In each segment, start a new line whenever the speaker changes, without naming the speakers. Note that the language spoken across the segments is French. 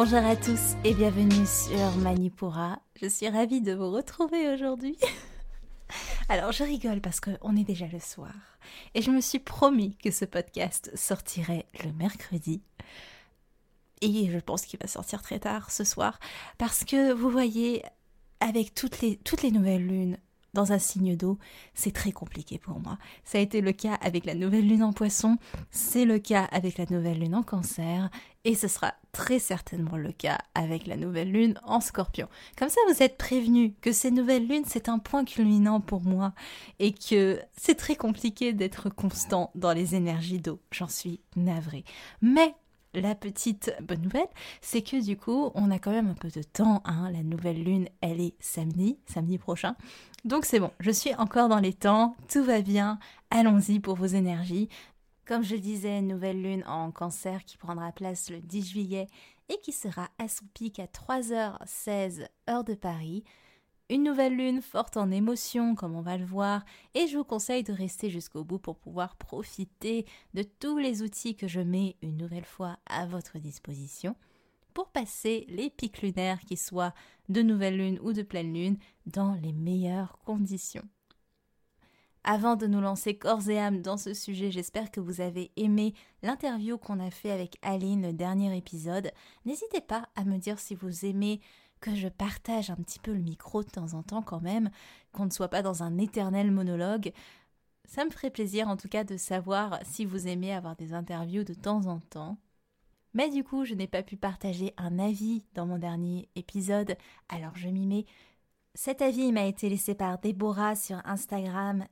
Bonjour à tous et bienvenue sur Manipura. Je suis ravie de vous retrouver aujourd'hui. Alors je rigole parce qu'on est déjà le soir. Et je me suis promis que ce podcast sortirait le mercredi. Et je pense qu'il va sortir très tard ce soir. Parce que vous voyez, avec toutes les, toutes les nouvelles lunes, dans un signe d'eau, c'est très compliqué pour moi. Ça a été le cas avec la nouvelle lune en poisson, c'est le cas avec la nouvelle lune en cancer, et ce sera très certainement le cas avec la nouvelle lune en scorpion. Comme ça, vous êtes prévenus que ces nouvelles lunes, c'est un point culminant pour moi, et que c'est très compliqué d'être constant dans les énergies d'eau. J'en suis navrée. Mais la petite bonne nouvelle, c'est que du coup, on a quand même un peu de temps. Hein. La nouvelle lune, elle est samedi, samedi prochain. Donc c'est bon, je suis encore dans les temps, tout va bien, allons-y pour vos énergies. Comme je disais, nouvelle lune en cancer qui prendra place le 10 juillet et qui sera à son pic à 3h16 heure de Paris. Une nouvelle lune forte en émotions, comme on va le voir, et je vous conseille de rester jusqu'au bout pour pouvoir profiter de tous les outils que je mets une nouvelle fois à votre disposition pour passer les pics lunaires, qui soient de nouvelle lune ou de pleine lune, dans les meilleures conditions. Avant de nous lancer corps et âme dans ce sujet, j'espère que vous avez aimé l'interview qu'on a fait avec Aline, le dernier épisode. N'hésitez pas à me dire si vous aimez que je partage un petit peu le micro de temps en temps quand même, qu'on ne soit pas dans un éternel monologue. Ça me ferait plaisir en tout cas de savoir si vous aimez avoir des interviews de temps en temps. Mais du coup, je n'ai pas pu partager un avis dans mon dernier épisode, alors je m'y mets. Cet avis m'a été laissé par Déborah sur Instagram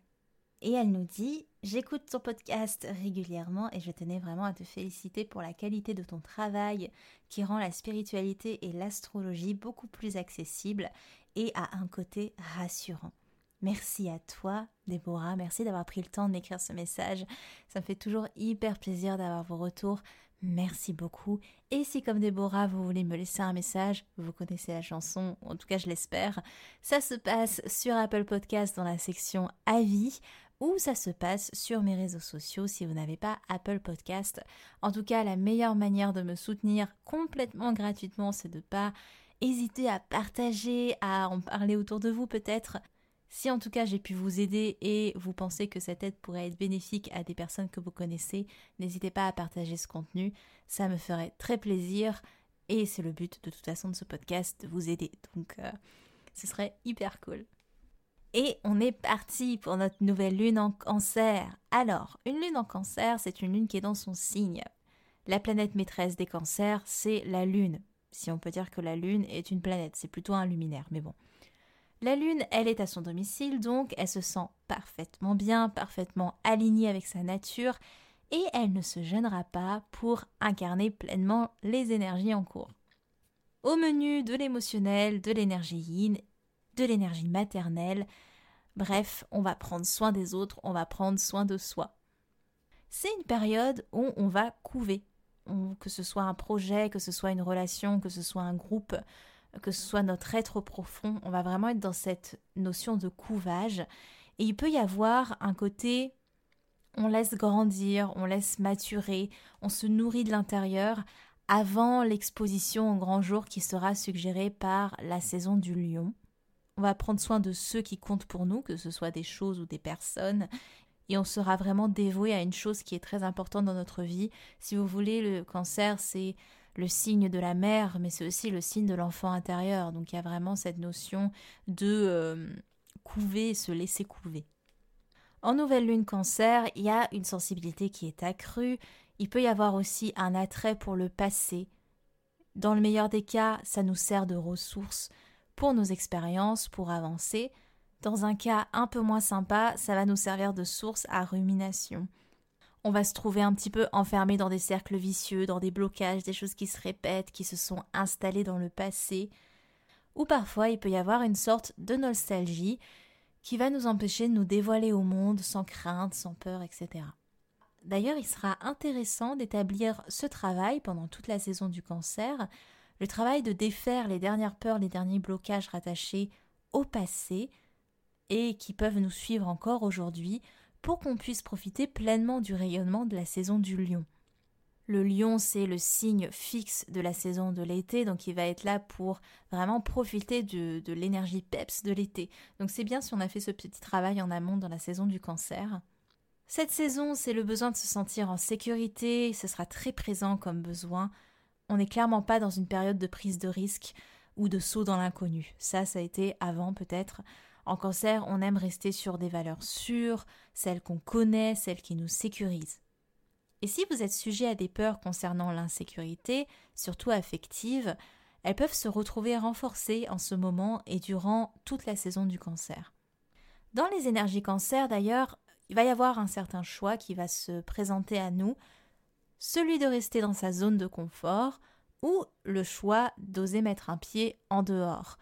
et elle nous dit J'écoute ton podcast régulièrement et je tenais vraiment à te féliciter pour la qualité de ton travail qui rend la spiritualité et l'astrologie beaucoup plus accessibles et à un côté rassurant. Merci à toi, Déborah. Merci d'avoir pris le temps d'écrire ce message. Ça me fait toujours hyper plaisir d'avoir vos retours. Merci beaucoup. Et si comme Déborah, vous voulez me laisser un message, vous connaissez la chanson, en tout cas je l'espère, ça se passe sur Apple Podcast dans la section Avis ou ça se passe sur mes réseaux sociaux si vous n'avez pas Apple Podcast. En tout cas, la meilleure manière de me soutenir complètement gratuitement, c'est de ne pas hésiter à partager, à en parler autour de vous peut-être. Si en tout cas j'ai pu vous aider et vous pensez que cette aide pourrait être bénéfique à des personnes que vous connaissez, n'hésitez pas à partager ce contenu, ça me ferait très plaisir et c'est le but de toute façon de ce podcast, de vous aider. Donc euh, ce serait hyper cool. Et on est parti pour notre nouvelle lune en cancer. Alors, une lune en cancer, c'est une lune qui est dans son signe. La planète maîtresse des cancers, c'est la lune. Si on peut dire que la lune est une planète, c'est plutôt un luminaire, mais bon. La lune, elle est à son domicile, donc elle se sent parfaitement bien, parfaitement alignée avec sa nature, et elle ne se gênera pas pour incarner pleinement les énergies en cours. Au menu de l'émotionnel, de l'énergie yin de l'énergie maternelle. Bref, on va prendre soin des autres, on va prendre soin de soi. C'est une période où on va couver, que ce soit un projet, que ce soit une relation, que ce soit un groupe, que ce soit notre être profond, on va vraiment être dans cette notion de couvage. Et il peut y avoir un côté, on laisse grandir, on laisse maturer, on se nourrit de l'intérieur avant l'exposition au grand jour qui sera suggérée par la saison du lion. On va prendre soin de ceux qui comptent pour nous, que ce soit des choses ou des personnes, et on sera vraiment dévoué à une chose qui est très importante dans notre vie. Si vous voulez, le cancer, c'est le signe de la mère, mais c'est aussi le signe de l'enfant intérieur. Donc il y a vraiment cette notion de euh, couver, se laisser couver. En nouvelle lune cancer, il y a une sensibilité qui est accrue. Il peut y avoir aussi un attrait pour le passé, Dans le meilleur des cas, ça nous sert de ressource pour nos expériences, pour avancer. Dans un cas un peu moins sympa, ça va nous servir de source à rumination. On va se trouver un petit peu enfermé dans des cercles vicieux, dans des blocages, des choses qui se répètent, qui se sont installées dans le passé. Ou parfois il peut y avoir une sorte de nostalgie qui va nous empêcher de nous dévoiler au monde sans crainte, sans peur, etc. D'ailleurs, il sera intéressant d'établir ce travail pendant toute la saison du cancer, le travail de défaire les dernières peurs, les derniers blocages rattachés au passé et qui peuvent nous suivre encore aujourd'hui qu'on puisse profiter pleinement du rayonnement de la saison du lion. Le lion, c'est le signe fixe de la saison de l'été, donc il va être là pour vraiment profiter de, de l'énergie peps de l'été. Donc c'est bien si on a fait ce petit travail en amont dans la saison du cancer. Cette saison, c'est le besoin de se sentir en sécurité, ce sera très présent comme besoin. On n'est clairement pas dans une période de prise de risque ou de saut dans l'inconnu. Ça, ça a été avant peut-être. En cancer, on aime rester sur des valeurs sûres, celles qu'on connaît, celles qui nous sécurisent. Et si vous êtes sujet à des peurs concernant l'insécurité, surtout affective, elles peuvent se retrouver renforcées en ce moment et durant toute la saison du cancer. Dans les énergies cancer, d'ailleurs, il va y avoir un certain choix qui va se présenter à nous, celui de rester dans sa zone de confort ou le choix d'oser mettre un pied en dehors.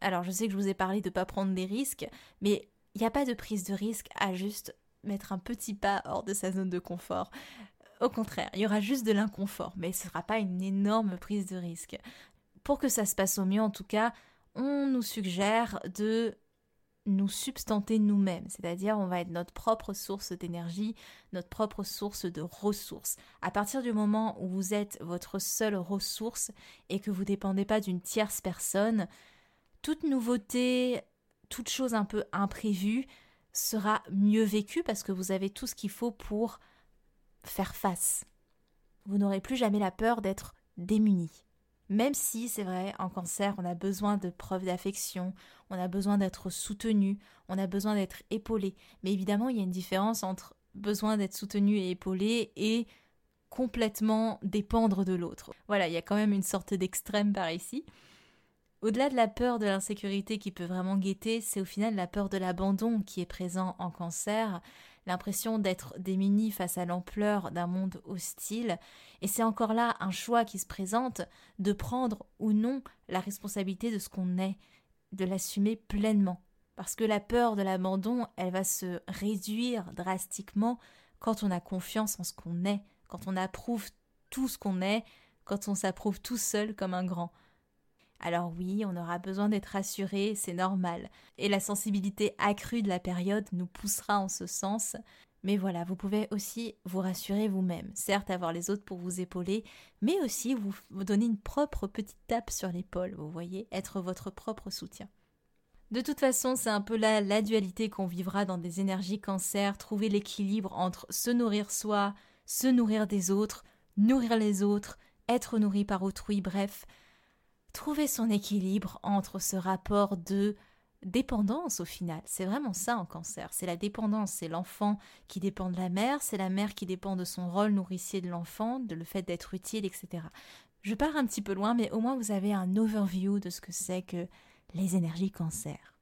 Alors je sais que je vous ai parlé de ne pas prendre des risques, mais il n'y a pas de prise de risque à juste mettre un petit pas hors de sa zone de confort. Au contraire, il y aura juste de l'inconfort, mais ce ne sera pas une énorme prise de risque. Pour que ça se passe au mieux, en tout cas, on nous suggère de nous substanter nous-mêmes, c'est-à-dire on va être notre propre source d'énergie, notre propre source de ressources. À partir du moment où vous êtes votre seule ressource et que vous dépendez pas d'une tierce personne, toute nouveauté, toute chose un peu imprévue sera mieux vécue parce que vous avez tout ce qu'il faut pour faire face. Vous n'aurez plus jamais la peur d'être démuni. Même si, c'est vrai, en cancer, on a besoin de preuves d'affection, on a besoin d'être soutenu, on a besoin d'être épaulé. Mais évidemment, il y a une différence entre besoin d'être soutenu et épaulé et complètement dépendre de l'autre. Voilà, il y a quand même une sorte d'extrême par ici. Au-delà de la peur de l'insécurité qui peut vraiment guetter, c'est au final la peur de l'abandon qui est présent en cancer, l'impression d'être démuni face à l'ampleur d'un monde hostile, et c'est encore là un choix qui se présente de prendre ou non la responsabilité de ce qu'on est, de l'assumer pleinement. Parce que la peur de l'abandon, elle va se réduire drastiquement quand on a confiance en ce qu'on est, quand on approuve tout ce qu'on est, quand on s'approuve tout seul comme un grand. Alors oui, on aura besoin d'être rassuré, c'est normal. Et la sensibilité accrue de la période nous poussera en ce sens. Mais voilà, vous pouvez aussi vous rassurer vous-même. Certes, avoir les autres pour vous épauler, mais aussi vous, donner une propre petite tape sur l'épaule, vous voyez, être votre propre soutien. De toute façon, c'est un peu là la dualité qu'on vivra dans des énergies cancer, trouver l'équilibre entre se nourrir soi, se nourrir des autres, nourrir les autres, être nourri par autrui, bref, trouver son équilibre entre ce rapport de dépendance au final. C'est vraiment ça en cancer. C'est la dépendance. C'est l'enfant qui dépend de la mère, c'est la mère qui dépend de son rôle nourricier de l'enfant, de le fait d'être utile, etc. Je pars un petit peu loin, mais au moins vous avez un overview de ce que c'est que les énergies cancer.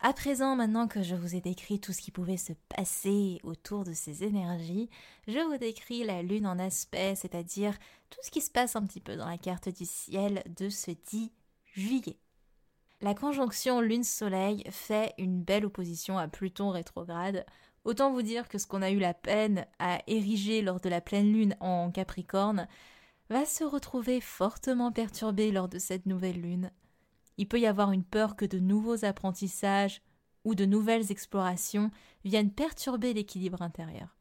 À présent, maintenant que je vous ai décrit tout ce qui pouvait se passer autour de ces énergies, je vous décris la lune en aspect, c'est-à-dire tout ce qui se passe un petit peu dans la carte du ciel de ce 10 juillet. La conjonction lune-soleil fait une belle opposition à Pluton rétrograde. Autant vous dire que ce qu'on a eu la peine à ériger lors de la pleine lune en Capricorne va se retrouver fortement perturbé lors de cette nouvelle lune il peut y avoir une peur que de nouveaux apprentissages ou de nouvelles explorations viennent perturber l'équilibre intérieur.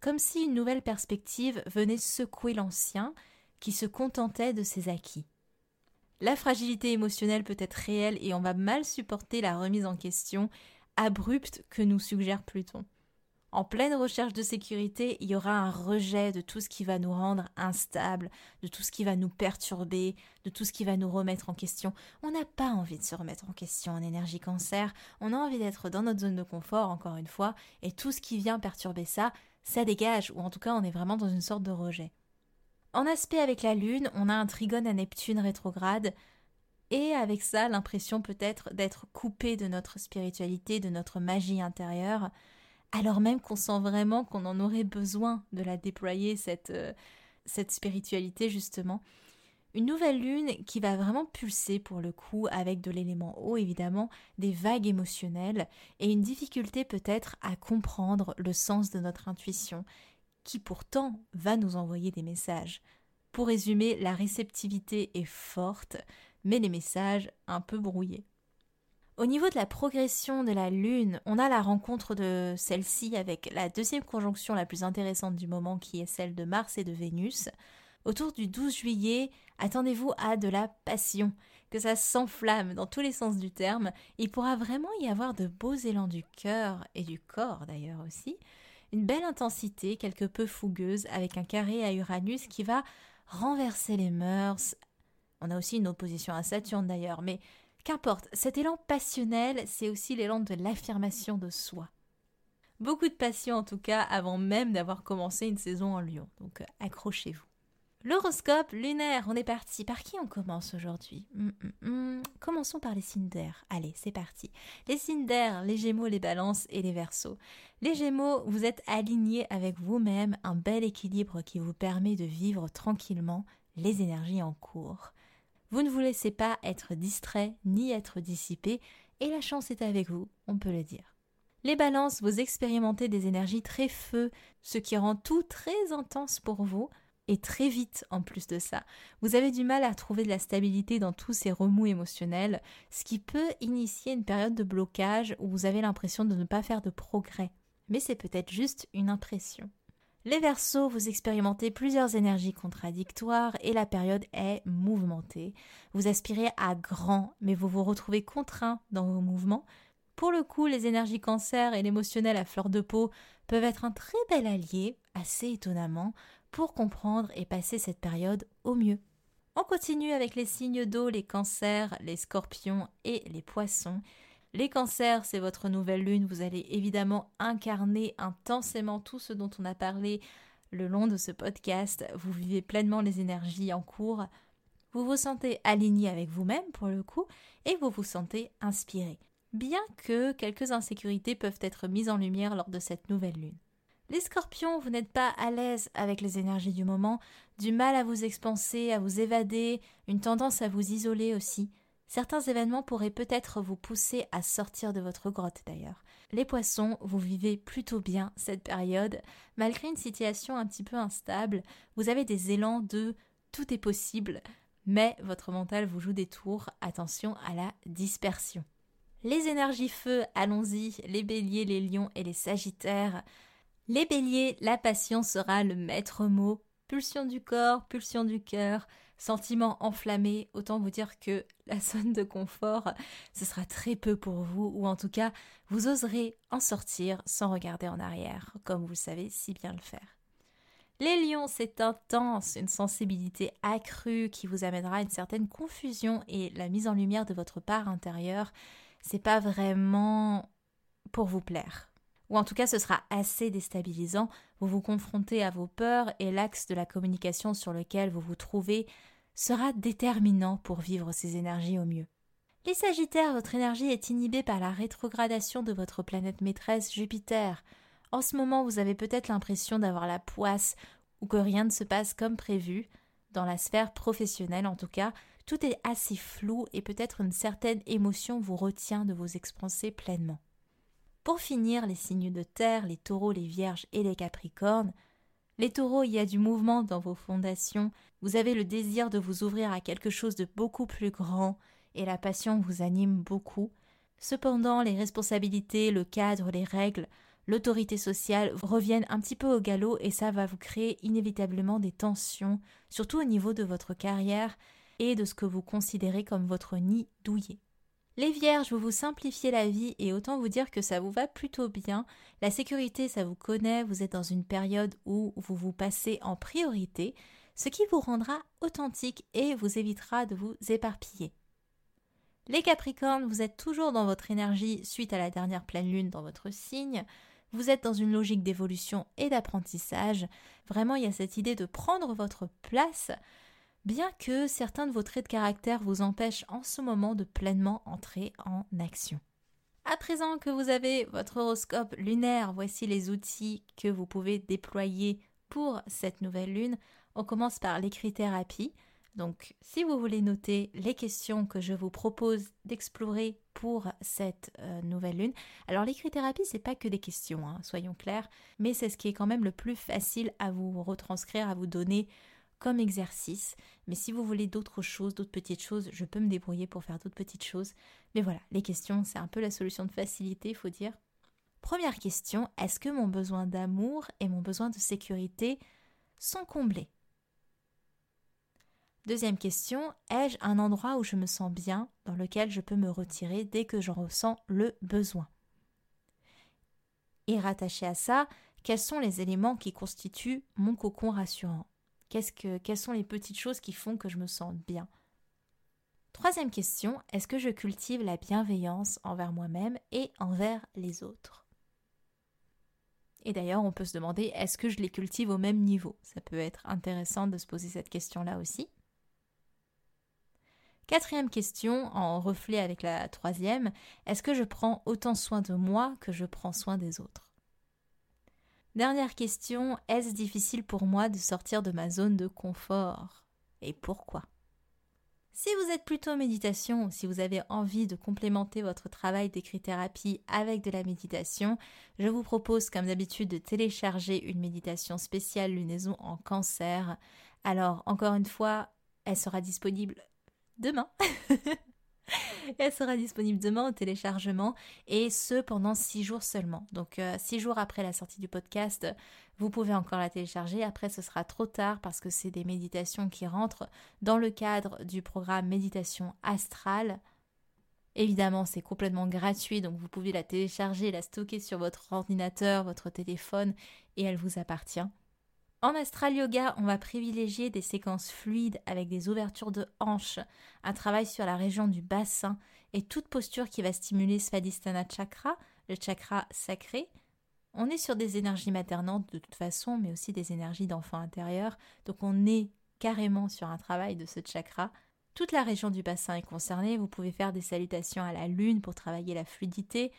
Comme si une nouvelle perspective venait secouer l'ancien qui se contentait de ses acquis. La fragilité émotionnelle peut être réelle et on va mal supporter la remise en question abrupte que nous suggère Pluton. En pleine recherche de sécurité, il y aura un rejet de tout ce qui va nous rendre instables, de tout ce qui va nous perturber, de tout ce qui va nous remettre en question. On n'a pas envie de se remettre en question en énergie cancer, on a envie d'être dans notre zone de confort, encore une fois, et tout ce qui vient perturber ça, ça dégage, ou en tout cas on est vraiment dans une sorte de rejet. En aspect avec la Lune, on a un trigone à Neptune rétrograde, et avec ça l'impression peut-être d'être coupé de notre spiritualité, de notre magie intérieure, alors même qu'on sent vraiment qu'on en aurait besoin de la déployer, cette, euh, cette spiritualité justement. Une nouvelle lune qui va vraiment pulser pour le coup avec de l'élément eau évidemment, des vagues émotionnelles et une difficulté peut-être à comprendre le sens de notre intuition qui pourtant va nous envoyer des messages. Pour résumer, la réceptivité est forte, mais les messages un peu brouillés. Au niveau de la progression de la Lune, on a la rencontre de celle-ci avec la deuxième conjonction la plus intéressante du moment qui est celle de Mars et de Vénus. Autour du 12 juillet, attendez-vous à de la passion, que ça s'enflamme dans tous les sens du terme. Il pourra vraiment y avoir de beaux élans du cœur et du corps d'ailleurs aussi. Une belle intensité, quelque peu fougueuse, avec un carré à Uranus qui va renverser les mœurs. On a aussi une opposition à Saturne d'ailleurs, mais qu'importe, cet élan passionnel, c'est aussi l'élan de l'affirmation de soi. Beaucoup de passion en tout cas avant même d'avoir commencé une saison en Lyon, donc euh, accrochez-vous. L'horoscope lunaire, on est parti. Par qui on commence aujourd'hui? Hum, hum, hum. Commençons par les signes d'air. Allez, c'est parti. Les signes les gémeaux, les balances et les versos. Les gémeaux, vous êtes alignés avec vous-même, un bel équilibre qui vous permet de vivre tranquillement les énergies en cours. Vous ne vous laissez pas être distrait ni être dissipé, et la chance est avec vous, on peut le dire. Les balances, vous expérimentez des énergies très feu, ce qui rend tout très intense pour vous, et très vite en plus de ça. Vous avez du mal à trouver de la stabilité dans tous ces remous émotionnels, ce qui peut initier une période de blocage où vous avez l'impression de ne pas faire de progrès. Mais c'est peut-être juste une impression. Les Verseaux, vous expérimentez plusieurs énergies contradictoires et la période est mouvementée. Vous aspirez à grand, mais vous vous retrouvez contraint dans vos mouvements. Pour le coup, les énergies cancer et l'émotionnel à fleur de peau peuvent être un très bel allié, assez étonnamment, pour comprendre et passer cette période au mieux. On continue avec les signes d'eau, les cancers, les scorpions et les poissons. Les cancers, c'est votre nouvelle lune, vous allez évidemment incarner intensément tout ce dont on a parlé le long de ce podcast, vous vivez pleinement les énergies en cours, vous vous sentez aligné avec vous-même pour le coup, et vous vous sentez inspiré, bien que quelques insécurités peuvent être mises en lumière lors de cette nouvelle lune. Les scorpions, vous n'êtes pas à l'aise avec les énergies du moment, du mal à vous expanser, à vous évader, une tendance à vous isoler aussi. Certains événements pourraient peut-être vous pousser à sortir de votre grotte d'ailleurs. Les poissons, vous vivez plutôt bien cette période, malgré une situation un petit peu instable, vous avez des élans de tout est possible, mais votre mental vous joue des tours, attention à la dispersion. Les énergies feu, allons-y, les béliers, les lions et les sagittaires, les béliers, la passion sera le maître mot. Pulsion du corps, pulsion du cœur, sentiment enflammé, autant vous dire que la zone de confort, ce sera très peu pour vous, ou en tout cas, vous oserez en sortir sans regarder en arrière, comme vous savez si bien le faire. Les lions, c'est intense, une sensibilité accrue qui vous amènera à une certaine confusion et la mise en lumière de votre part intérieure, c'est pas vraiment pour vous plaire ou en tout cas ce sera assez déstabilisant, vous vous confrontez à vos peurs et l'axe de la communication sur lequel vous vous trouvez sera déterminant pour vivre ces énergies au mieux. Les Sagittaires, votre énergie est inhibée par la rétrogradation de votre planète maîtresse Jupiter. En ce moment, vous avez peut-être l'impression d'avoir la poisse ou que rien ne se passe comme prévu. Dans la sphère professionnelle, en tout cas, tout est assez flou et peut-être une certaine émotion vous retient de vous expanser pleinement. Pour finir, les signes de terre, les taureaux, les vierges et les capricornes. Les taureaux, il y a du mouvement dans vos fondations, vous avez le désir de vous ouvrir à quelque chose de beaucoup plus grand, et la passion vous anime beaucoup. Cependant, les responsabilités, le cadre, les règles, l'autorité sociale reviennent un petit peu au galop et ça va vous créer inévitablement des tensions, surtout au niveau de votre carrière et de ce que vous considérez comme votre nid douillet. Les vierges, vous vous simplifiez la vie et autant vous dire que ça vous va plutôt bien. La sécurité, ça vous connaît, vous êtes dans une période où vous vous passez en priorité, ce qui vous rendra authentique et vous évitera de vous éparpiller. Les Capricornes, vous êtes toujours dans votre énergie suite à la dernière pleine lune dans votre signe. Vous êtes dans une logique d'évolution et d'apprentissage. Vraiment, il y a cette idée de prendre votre place, bien que certains de vos traits de caractère vous empêchent en ce moment de pleinement entrer en action. À présent que vous avez votre horoscope lunaire, voici les outils que vous pouvez déployer pour cette nouvelle lune. On commence par l'écrit-thérapie. Donc, si vous voulez noter les questions que je vous propose d'explorer pour cette euh, nouvelle lune, alors l'écrit-thérapie, c'est pas que des questions, hein, soyons clairs, mais c'est ce qui est quand même le plus facile à vous retranscrire, à vous donner comme exercice. Mais si vous voulez d'autres choses, d'autres petites choses, je peux me débrouiller pour faire d'autres petites choses. Mais voilà, les questions, c'est un peu la solution de facilité, il faut dire. Première question, est-ce que mon besoin d'amour et mon besoin de sécurité sont comblés? Deuxième question, ai-je un endroit où je me sens bien, dans lequel je peux me retirer dès que j'en ressens le besoin? Et rattaché à ça, quels sont les éléments qui constituent mon cocon rassurant? Que, Quelles sont les petites choses qui font que je me sens bien? Troisième question, est-ce que je cultive la bienveillance envers moi-même et envers les autres? Et d'ailleurs, on peut se demander, est-ce que je les cultive au même niveau? Ça peut être intéressant de se poser cette question-là aussi. Quatrième question, en reflet avec la troisième, est-ce que je prends autant soin de moi que je prends soin des autres? Dernière question, est-ce difficile pour moi de sortir de ma zone de confort? Et pourquoi? Si vous êtes plutôt méditation, si vous avez envie de complémenter votre travail d'écrit-thérapie avec de la méditation, je vous propose comme d'habitude de télécharger une méditation spéciale lunaison en cancer. Alors encore une fois, elle sera disponible demain. Elle sera disponible demain au téléchargement et ce pendant six jours seulement. Donc euh, six jours après la sortie du podcast, vous pouvez encore la télécharger. Après, ce sera trop tard parce que c'est des méditations qui rentrent dans le cadre du programme Méditation Astrale. Évidemment, c'est complètement gratuit, donc vous pouvez la télécharger, la stocker sur votre ordinateur, votre téléphone, et elle vous appartient. En astral yoga, on va privilégier des séquences fluides avec des ouvertures de hanches, un travail sur la région du bassin et toute posture qui va stimuler Svadhisthana chakra, le chakra sacré. On est sur des énergies maternantes de toute façon, mais aussi des énergies d'enfant intérieur, donc on est carrément sur un travail de ce chakra. Toute la région du bassin est concernée, vous pouvez faire des salutations à la lune pour travailler la fluidité,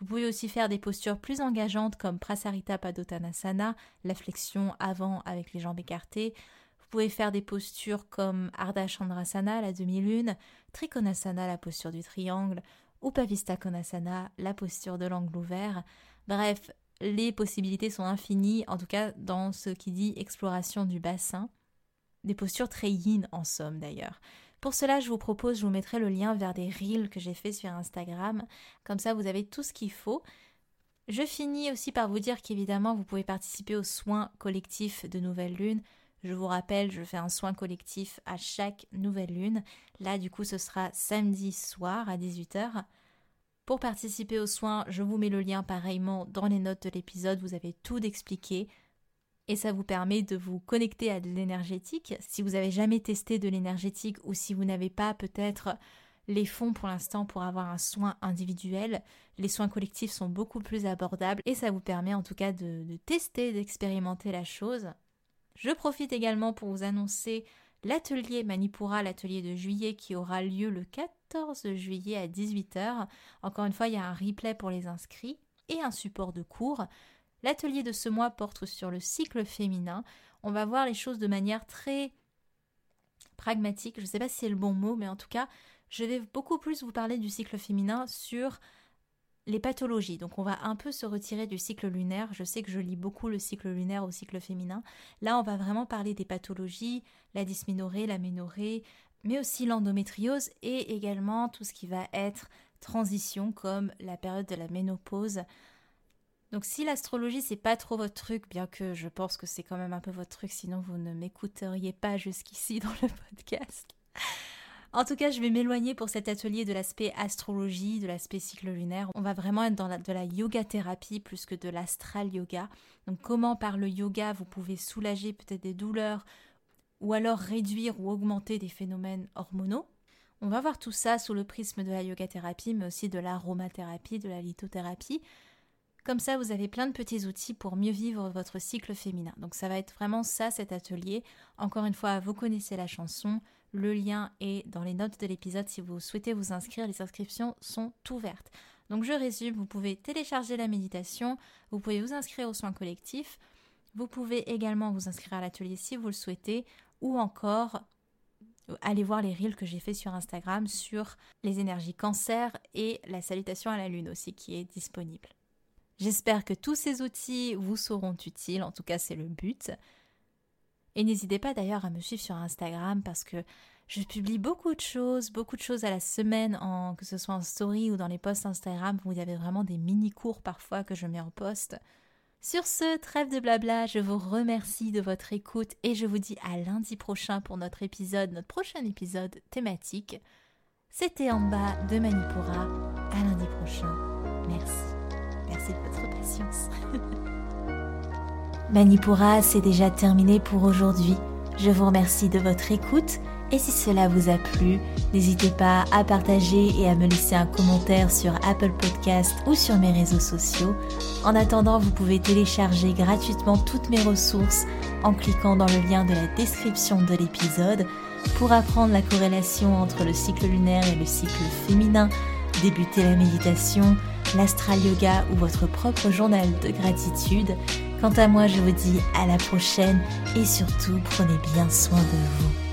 vous pouvez aussi faire des postures plus engageantes comme Prasarita Padottanasana, la flexion avant avec les jambes écartées. Vous pouvez faire des postures comme Ardha Chandrasana, la demi-lune, Trikonasana, la posture du triangle, Upavista Konasana, la posture de l'angle ouvert. Bref, les possibilités sont infinies, en tout cas dans ce qui dit exploration du bassin. Des postures très yin en somme d'ailleurs. Pour cela, je vous propose, je vous mettrai le lien vers des reels que j'ai fait sur Instagram. Comme ça, vous avez tout ce qu'il faut. Je finis aussi par vous dire qu'évidemment, vous pouvez participer aux soins collectifs de Nouvelle Lune. Je vous rappelle, je fais un soin collectif à chaque nouvelle lune. Là, du coup, ce sera samedi soir à 18h. Pour participer aux soins, je vous mets le lien pareillement dans les notes de l'épisode. Vous avez tout d'expliqué et ça vous permet de vous connecter à de l'énergétique. Si vous n'avez jamais testé de l'énergétique ou si vous n'avez pas peut-être les fonds pour l'instant pour avoir un soin individuel, les soins collectifs sont beaucoup plus abordables et ça vous permet en tout cas de, de tester, d'expérimenter la chose. Je profite également pour vous annoncer l'atelier Manipura, l'atelier de juillet qui aura lieu le 14 juillet à 18h. Encore une fois, il y a un replay pour les inscrits et un support de cours. L'atelier de ce mois porte sur le cycle féminin. On va voir les choses de manière très pragmatique. Je ne sais pas si c'est le bon mot, mais en tout cas, je vais beaucoup plus vous parler du cycle féminin sur les pathologies. Donc on va un peu se retirer du cycle lunaire. Je sais que je lis beaucoup le cycle lunaire au cycle féminin. Là, on va vraiment parler des pathologies, la dysménorrhée, la ménorrhée, mais aussi l'endométriose et également tout ce qui va être transition comme la période de la ménopause, donc si l'astrologie c'est pas trop votre truc, bien que je pense que c'est quand même un peu votre truc, sinon vous ne m'écouteriez pas jusqu'ici dans le podcast. En tout cas, je vais m'éloigner pour cet atelier de l'aspect astrologie, de l'aspect cycle lunaire. On va vraiment être dans de la yoga thérapie plus que de l'astral yoga. Donc comment par le yoga vous pouvez soulager peut-être des douleurs ou alors réduire ou augmenter des phénomènes hormonaux? On va voir tout ça sous le prisme de la yoga thérapie, mais aussi de l'aromathérapie, de la lithothérapie. Comme ça, vous avez plein de petits outils pour mieux vivre votre cycle féminin. Donc ça va être vraiment ça cet atelier. Encore une fois, vous connaissez la chanson. Le lien est dans les notes de l'épisode si vous souhaitez vous inscrire. Les inscriptions sont ouvertes. Donc je résume, vous pouvez télécharger la méditation, vous pouvez vous inscrire aux soins collectifs, vous pouvez également vous inscrire à l'atelier si vous le souhaitez, ou encore aller voir les reels que j'ai fait sur Instagram sur les énergies cancer et la salutation à la lune aussi qui est disponible. J'espère que tous ces outils vous seront utiles, en tout cas c'est le but. Et n'hésitez pas d'ailleurs à me suivre sur Instagram parce que je publie beaucoup de choses, beaucoup de choses à la semaine, que ce soit en story ou dans les posts Instagram, où il y avait vraiment des mini-cours parfois que je mets en post. Sur ce, trêve de blabla, je vous remercie de votre écoute et je vous dis à lundi prochain pour notre épisode, notre prochain épisode thématique. C'était en bas de Manipura. À lundi prochain. Merci. De votre patience. Manipura, c'est déjà terminé pour aujourd'hui. Je vous remercie de votre écoute et si cela vous a plu, n'hésitez pas à partager et à me laisser un commentaire sur Apple Podcast ou sur mes réseaux sociaux. En attendant, vous pouvez télécharger gratuitement toutes mes ressources en cliquant dans le lien de la description de l'épisode pour apprendre la corrélation entre le cycle lunaire et le cycle féminin, débuter la méditation, l'astral yoga ou votre propre journal de gratitude. Quant à moi, je vous dis à la prochaine et surtout prenez bien soin de vous.